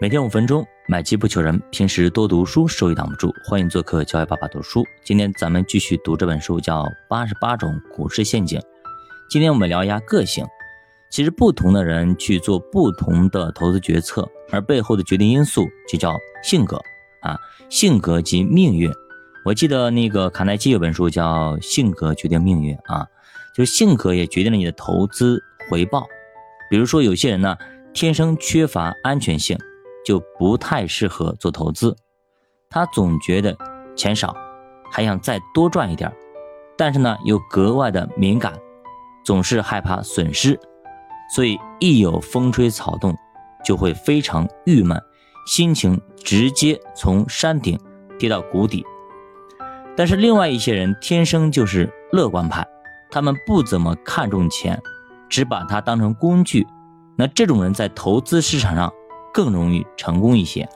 每天五分钟，买机不求人。平时多读书，收益挡不住。欢迎做客教育爸爸读书。今天咱们继续读这本书，叫《八十八种股市陷阱》。今天我们聊一下个性。其实不同的人去做不同的投资决策，而背后的决定因素就叫性格啊，性格及命运。我记得那个卡耐基有本书叫《性格决定命运》啊，就是性格也决定了你的投资回报。比如说有些人呢，天生缺乏安全性。就不太适合做投资，他总觉得钱少，还想再多赚一点，但是呢又格外的敏感，总是害怕损失，所以一有风吹草动就会非常郁闷，心情直接从山顶跌到谷底。但是另外一些人天生就是乐观派，他们不怎么看重钱，只把它当成工具，那这种人在投资市场上。更容易成功一些。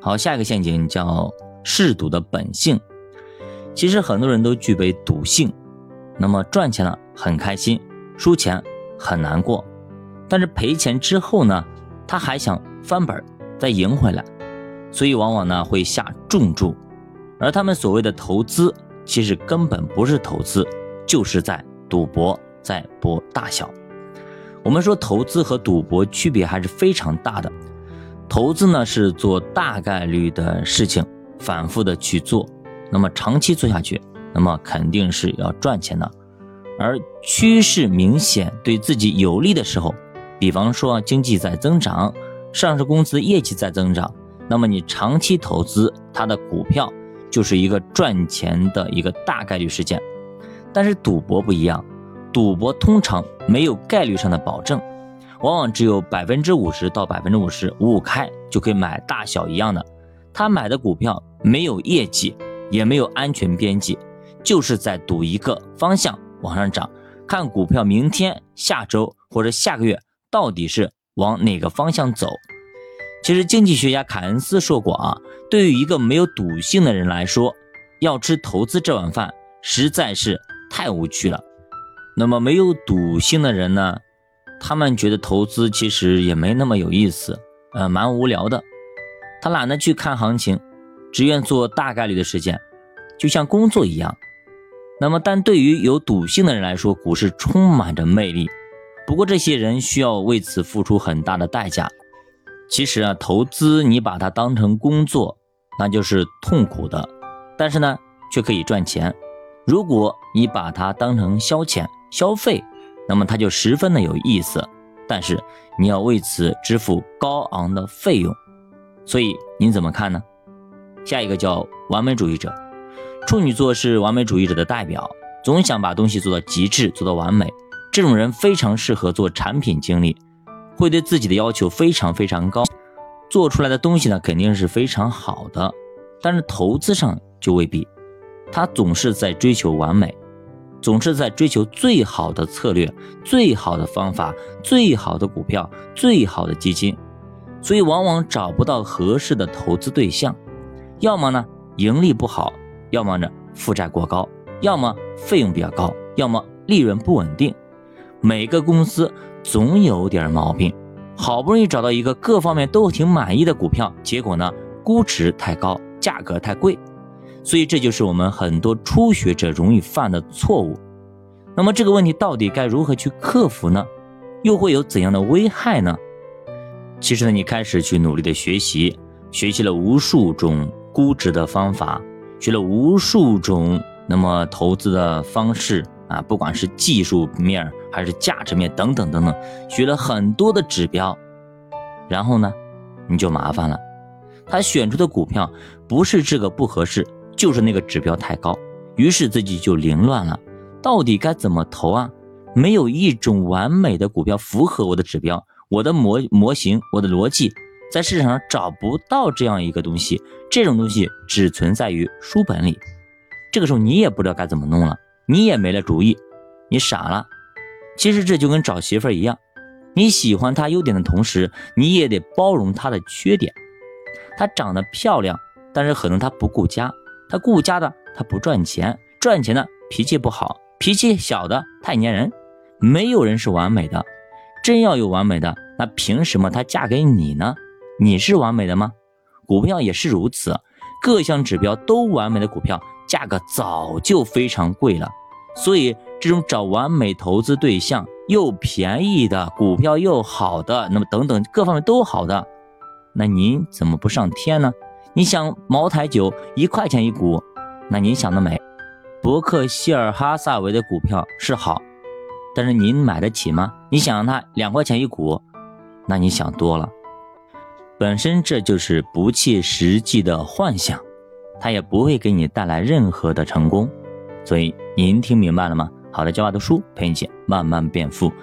好，下一个陷阱叫嗜赌的本性。其实很多人都具备赌性，那么赚钱了很开心，输钱很难过，但是赔钱之后呢，他还想翻本再赢回来，所以往往呢会下重注。而他们所谓的投资，其实根本不是投资，就是在赌博，在博大小。我们说投资和赌博区别还是非常大的。投资呢是做大概率的事情，反复的去做，那么长期做下去，那么肯定是要赚钱的。而趋势明显对自己有利的时候，比方说经济在增长，上市公司业绩在增长，那么你长期投资它的股票就是一个赚钱的一个大概率事件。但是赌博不一样。赌博通常没有概率上的保证，往往只有百分之五十到百分之五十五五开就可以买大小一样的。他买的股票没有业绩，也没有安全边际，就是在赌一个方向往上涨，看股票明天、下周或者下个月到底是往哪个方向走。其实经济学家凯恩斯说过啊，对于一个没有赌性的人来说，要吃投资这碗饭实在是太无趣了。那么没有赌性的人呢，他们觉得投资其实也没那么有意思，呃，蛮无聊的。他懒得去看行情，只愿做大概率的事件，就像工作一样。那么，但对于有赌性的人来说，股市充满着魅力。不过，这些人需要为此付出很大的代价。其实啊，投资你把它当成工作，那就是痛苦的，但是呢，却可以赚钱。如果你把它当成消遣，消费，那么它就十分的有意思，但是你要为此支付高昂的费用，所以您怎么看呢？下一个叫完美主义者，处女座是完美主义者的代表，总想把东西做到极致，做到完美。这种人非常适合做产品经理，会对自己的要求非常非常高，做出来的东西呢肯定是非常好的，但是投资上就未必，他总是在追求完美。总是在追求最好的策略、最好的方法、最好的股票、最好的基金，所以往往找不到合适的投资对象。要么呢盈利不好，要么呢负债过高，要么费用比较高，要么利润不稳定。每个公司总有点毛病。好不容易找到一个各方面都挺满意的股票，结果呢估值太高，价格太贵。所以这就是我们很多初学者容易犯的错误。那么这个问题到底该如何去克服呢？又会有怎样的危害呢？其实呢，你开始去努力的学习，学习了无数种估值的方法，学了无数种那么投资的方式啊，不管是技术面还是价值面等等等等，学了很多的指标，然后呢，你就麻烦了，他选出的股票不是这个不合适。就是那个指标太高，于是自己就凌乱了，到底该怎么投啊？没有一种完美的股票符合我的指标，我的模模型，我的逻辑，在市场上找不到这样一个东西，这种东西只存在于书本里。这个时候你也不知道该怎么弄了，你也没了主意，你傻了。其实这就跟找媳妇儿一样，你喜欢她优点的同时，你也得包容她的缺点。她长得漂亮，但是可能她不顾家。他顾家的，他不赚钱；赚钱的脾气不好，脾气小的太粘人。没有人是完美的，真要有完美的，那凭什么他嫁给你呢？你是完美的吗？股票也是如此，各项指标都完美的股票，价格早就非常贵了。所以，这种找完美投资对象又便宜的股票又好的，那么等等各方面都好的，那您怎么不上天呢？你想茅台酒一块钱一股，那您想得美。伯克希尔哈萨维的股票是好，但是您买得起吗？你想让它两块钱一股，那你想多了。本身这就是不切实际的幻想，它也不会给你带来任何的成功。所以您听明白了吗？好的，教爸读书陪你一起慢慢变富。